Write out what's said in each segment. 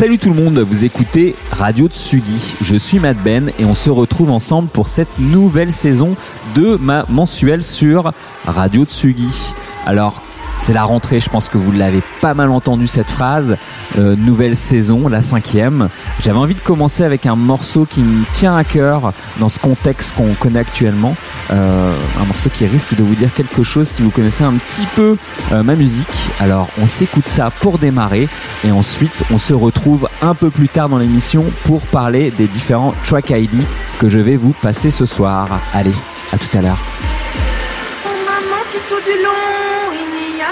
Salut tout le monde, vous écoutez Radio Tsugi. Je suis Matt Ben et on se retrouve ensemble pour cette nouvelle saison de ma mensuelle sur Radio Tsugi. Alors, c'est la rentrée, je pense que vous l'avez pas mal entendu cette phrase. Euh, nouvelle saison, la cinquième. J'avais envie de commencer avec un morceau qui me tient à cœur dans ce contexte qu'on connaît actuellement. Euh, un morceau qui risque de vous dire quelque chose si vous connaissez un petit peu euh, ma musique. Alors on s'écoute ça pour démarrer et ensuite on se retrouve un peu plus tard dans l'émission pour parler des différents track ID que je vais vous passer ce soir. Allez, à tout à l'heure.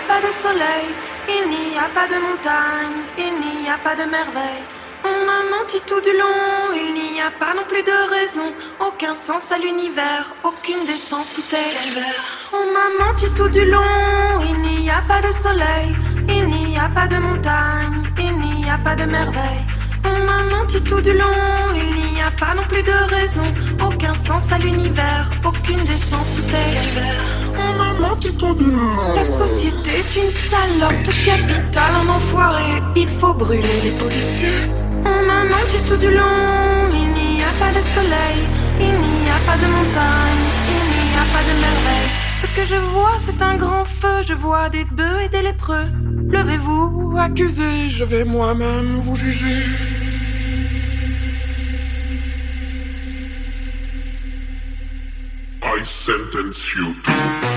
Pas de soleil, il n'y a pas de montagne, il n'y a pas de merveille. On m'a menti tout du long, il n'y a pas non plus de raison, aucun sens à l'univers, aucune décence, tout est calvaire. On m'a menti tout du long, il n'y a pas de soleil, il n'y a pas de montagne, il n'y a pas de merveille. On m'a menti tout du long, il n'y a pas non plus de raison, aucun sens à l'univers, aucune décence, tout est calvaire. On m'a menti tout du long. La société est une salope, capitale en enfoiré, il faut brûler les policiers. On m'a menti tout du long, il n'y a pas de soleil, il n'y a pas de montagne, il n'y a pas de merveille. Ce que je vois, c'est un grand feu, je vois des bœufs et des lépreux. Levez-vous, accusez, je vais moi-même vous juger. Sentence you to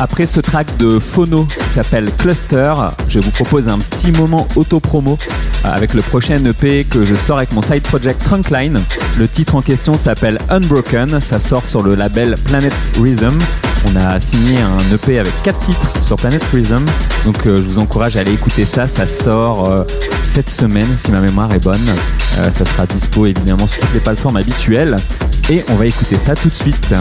Après ce track de Phono qui s'appelle Cluster, je vous propose un petit moment auto-promo avec le prochain EP que je sors avec mon side project Trunkline. Le titre en question s'appelle Unbroken, ça sort sur le label Planet Rhythm. On a signé un EP avec 4 titres sur Planet Rhythm, donc euh, je vous encourage à aller écouter ça, ça sort euh, cette semaine si ma mémoire est bonne. Euh, ça sera dispo évidemment sur toutes les plateformes habituelles et on va écouter ça tout de suite.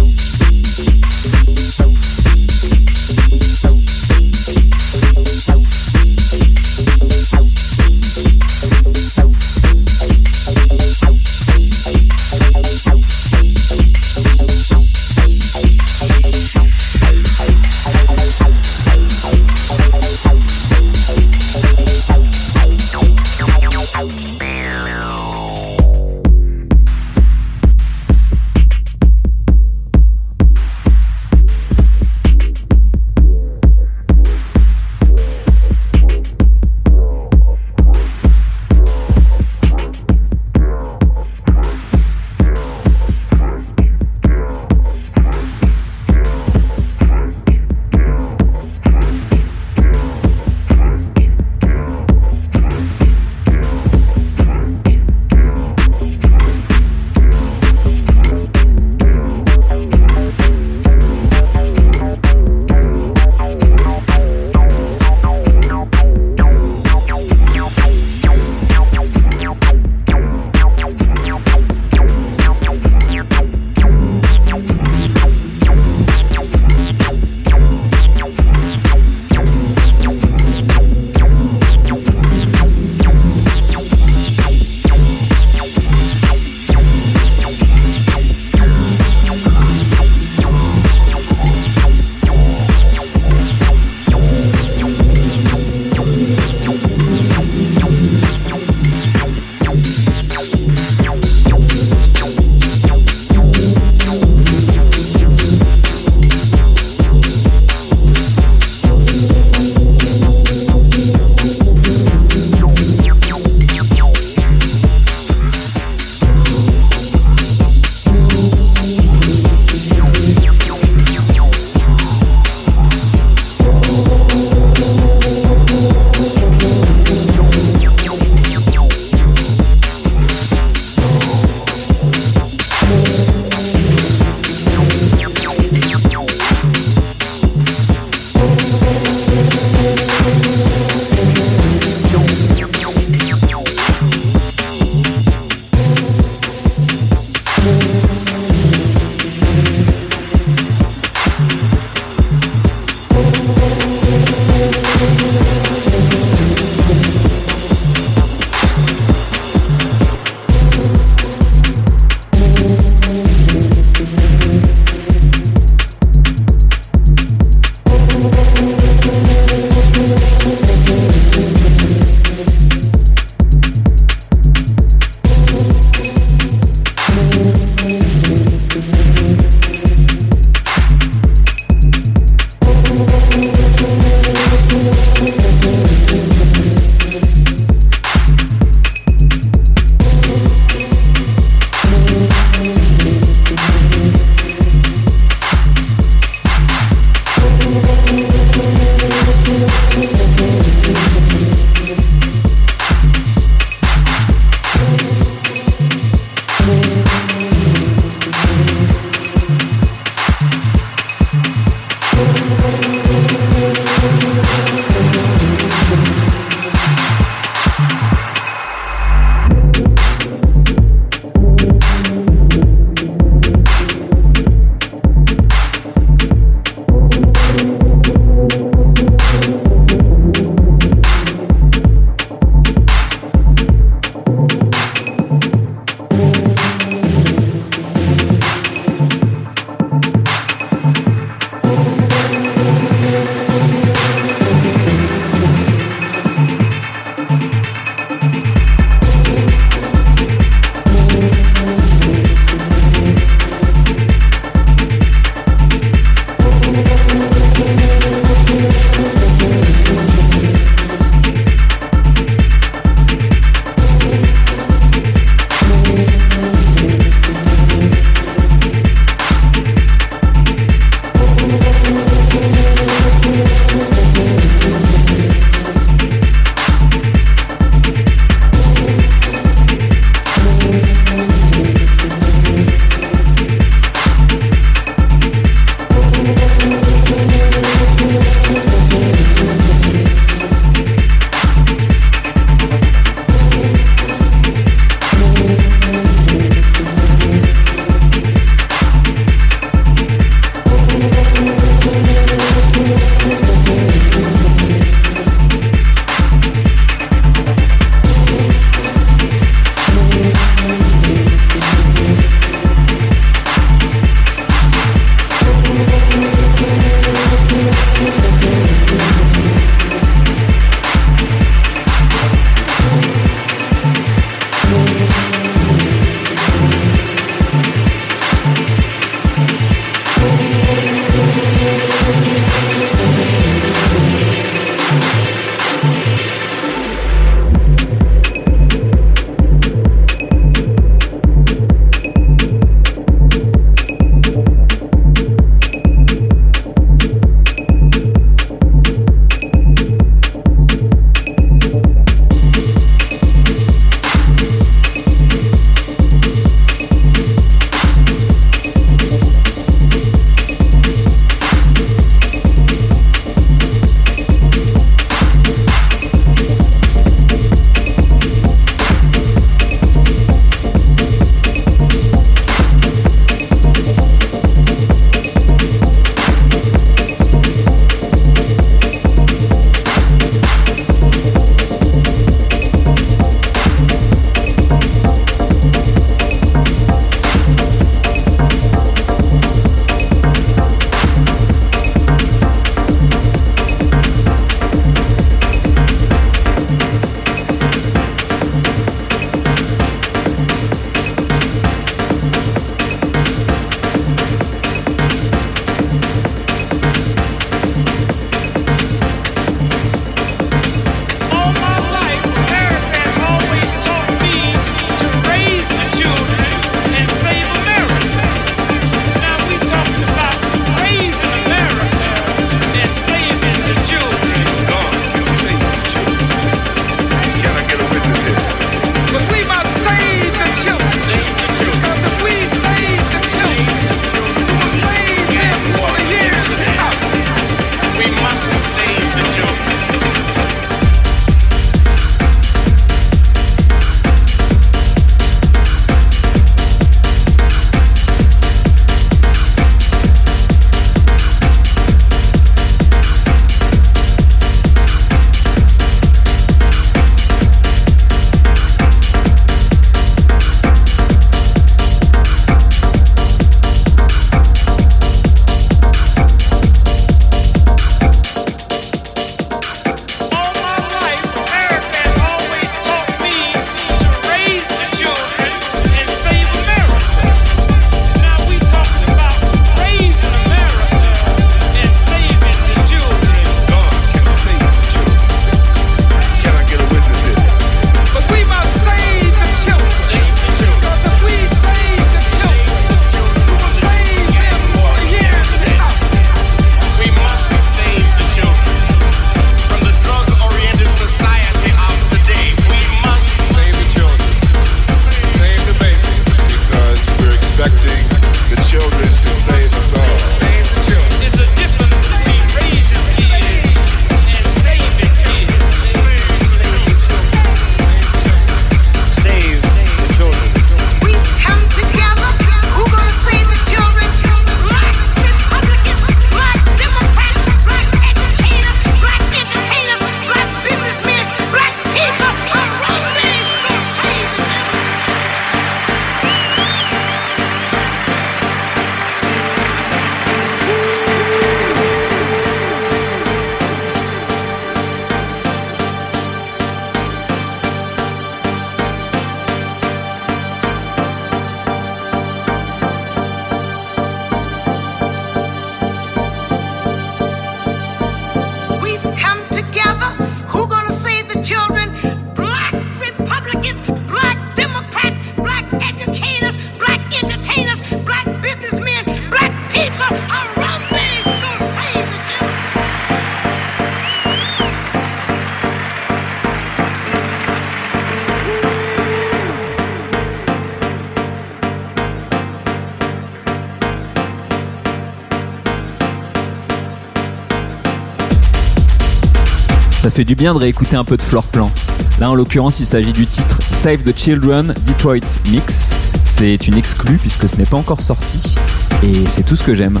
Ça fait du bien de réécouter un peu de floor plan. Là, en l'occurrence, il s'agit du titre Save the Children Detroit Mix. C'est une exclue puisque ce n'est pas encore sorti et c'est tout ce que j'aime.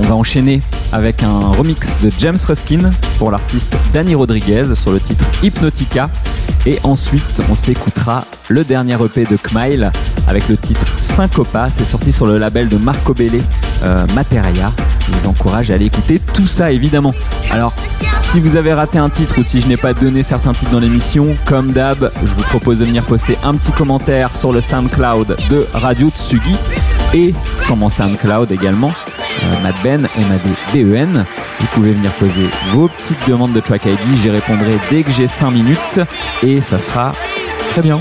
On va enchaîner avec un remix de James Ruskin pour l'artiste Danny Rodriguez sur le titre Hypnotica. Et ensuite, on s'écoutera le dernier EP de Kmile avec le titre Syncopa. C'est sorti sur le label de Marco Bellé euh, Materia. Je vous encourage à aller écouter tout ça évidemment. Alors, si vous avez raté un titre ou si je n'ai pas donné certains titres dans l'émission, comme d'hab, je vous propose de venir poster un petit commentaire sur le SoundCloud de Radio Tsugi et sur mon SoundCloud également. Euh, Matt Ben, M-A-D-B-E-N. Vous pouvez venir poser vos petites demandes de track ID. J'y répondrai dès que j'ai 5 minutes et ça sera très bien.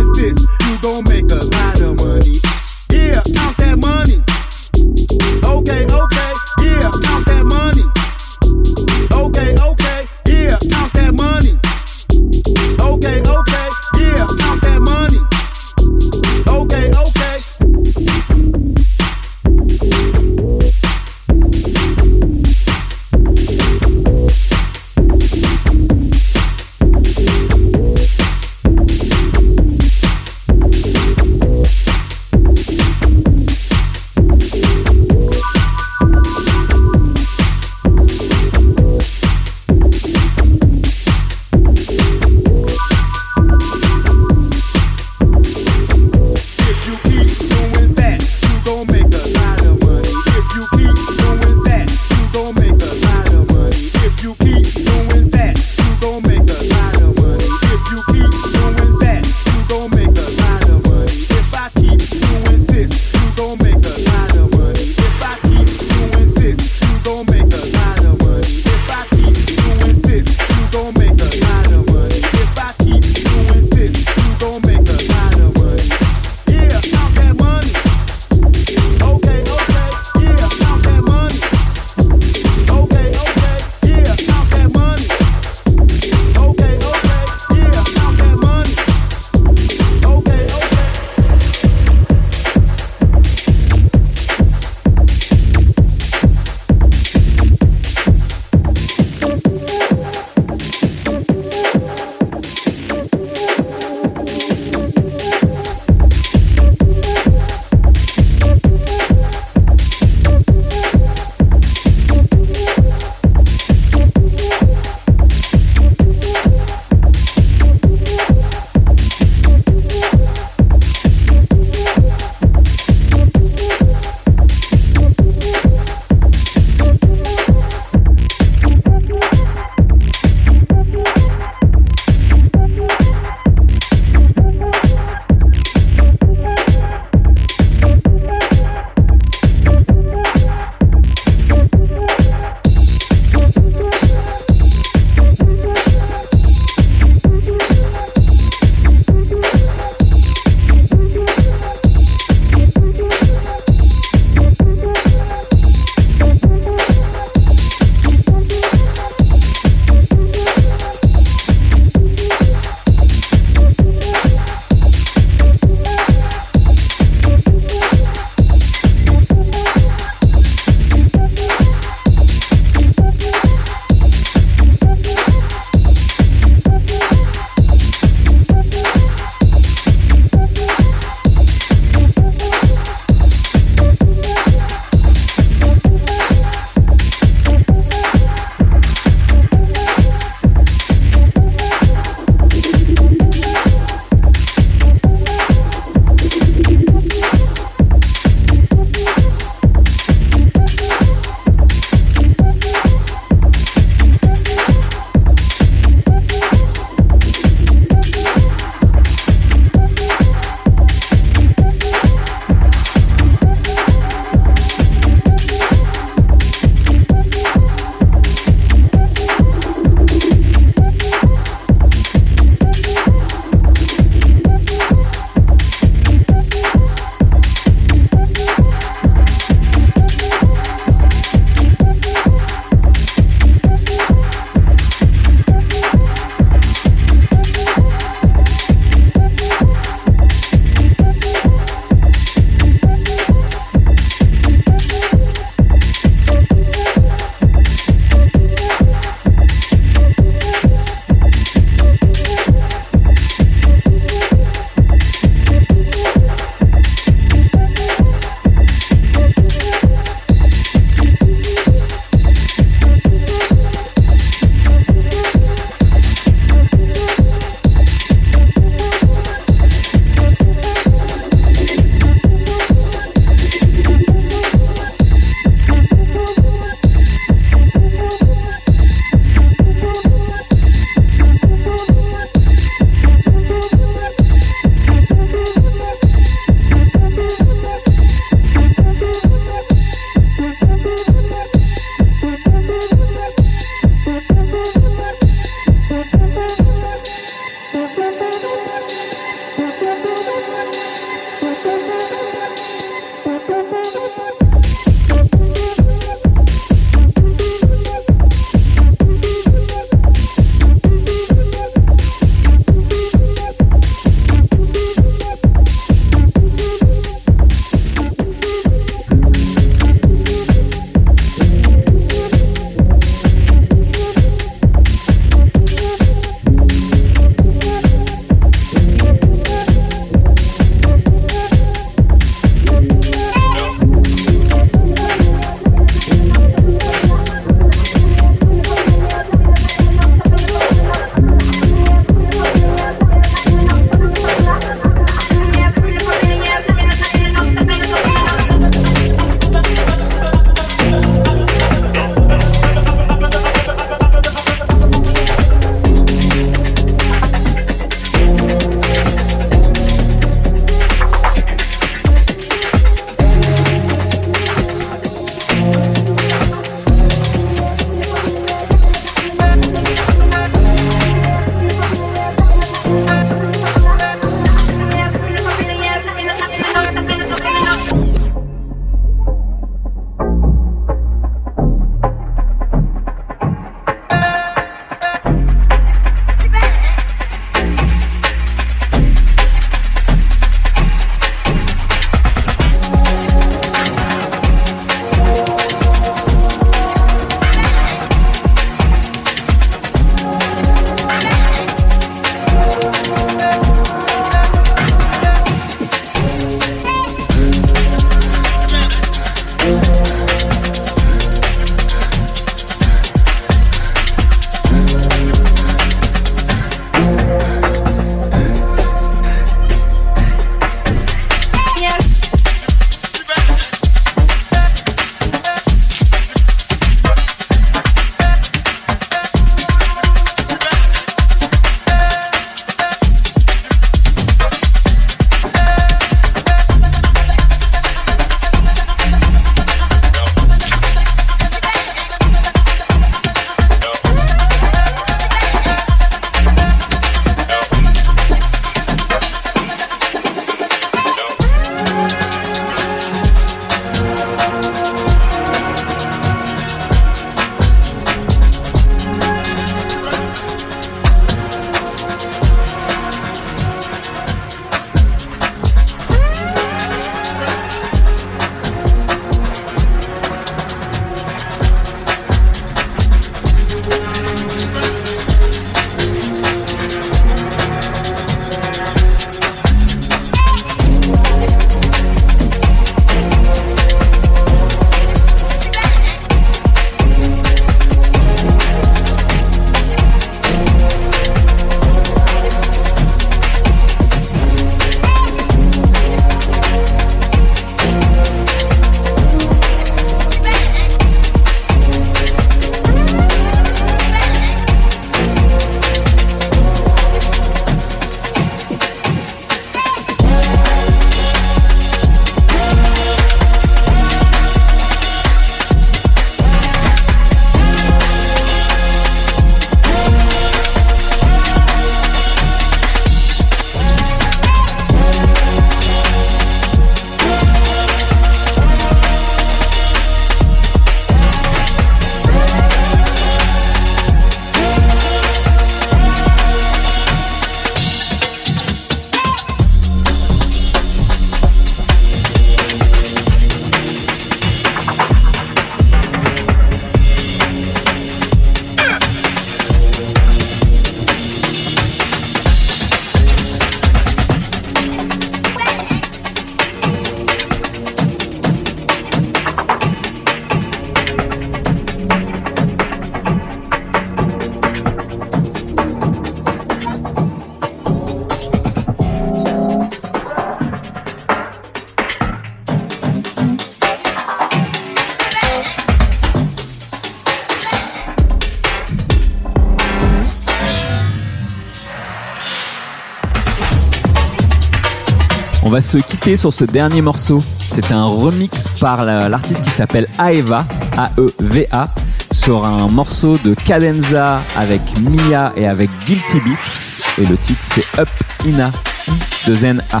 Se quitter sur ce dernier morceau. C'est un remix par l'artiste qui s'appelle Aeva, A-E-V-A, sur un morceau de Cadenza avec Mia et avec Guilty Beats. Et le titre c'est Up Ina I de Zen A.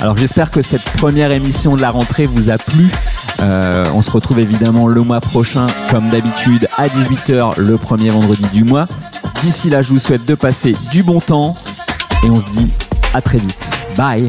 Alors j'espère que cette première émission de la rentrée vous a plu. Euh, on se retrouve évidemment le mois prochain, comme d'habitude, à 18h le premier vendredi du mois. D'ici là, je vous souhaite de passer du bon temps et on se dit à très vite. Bye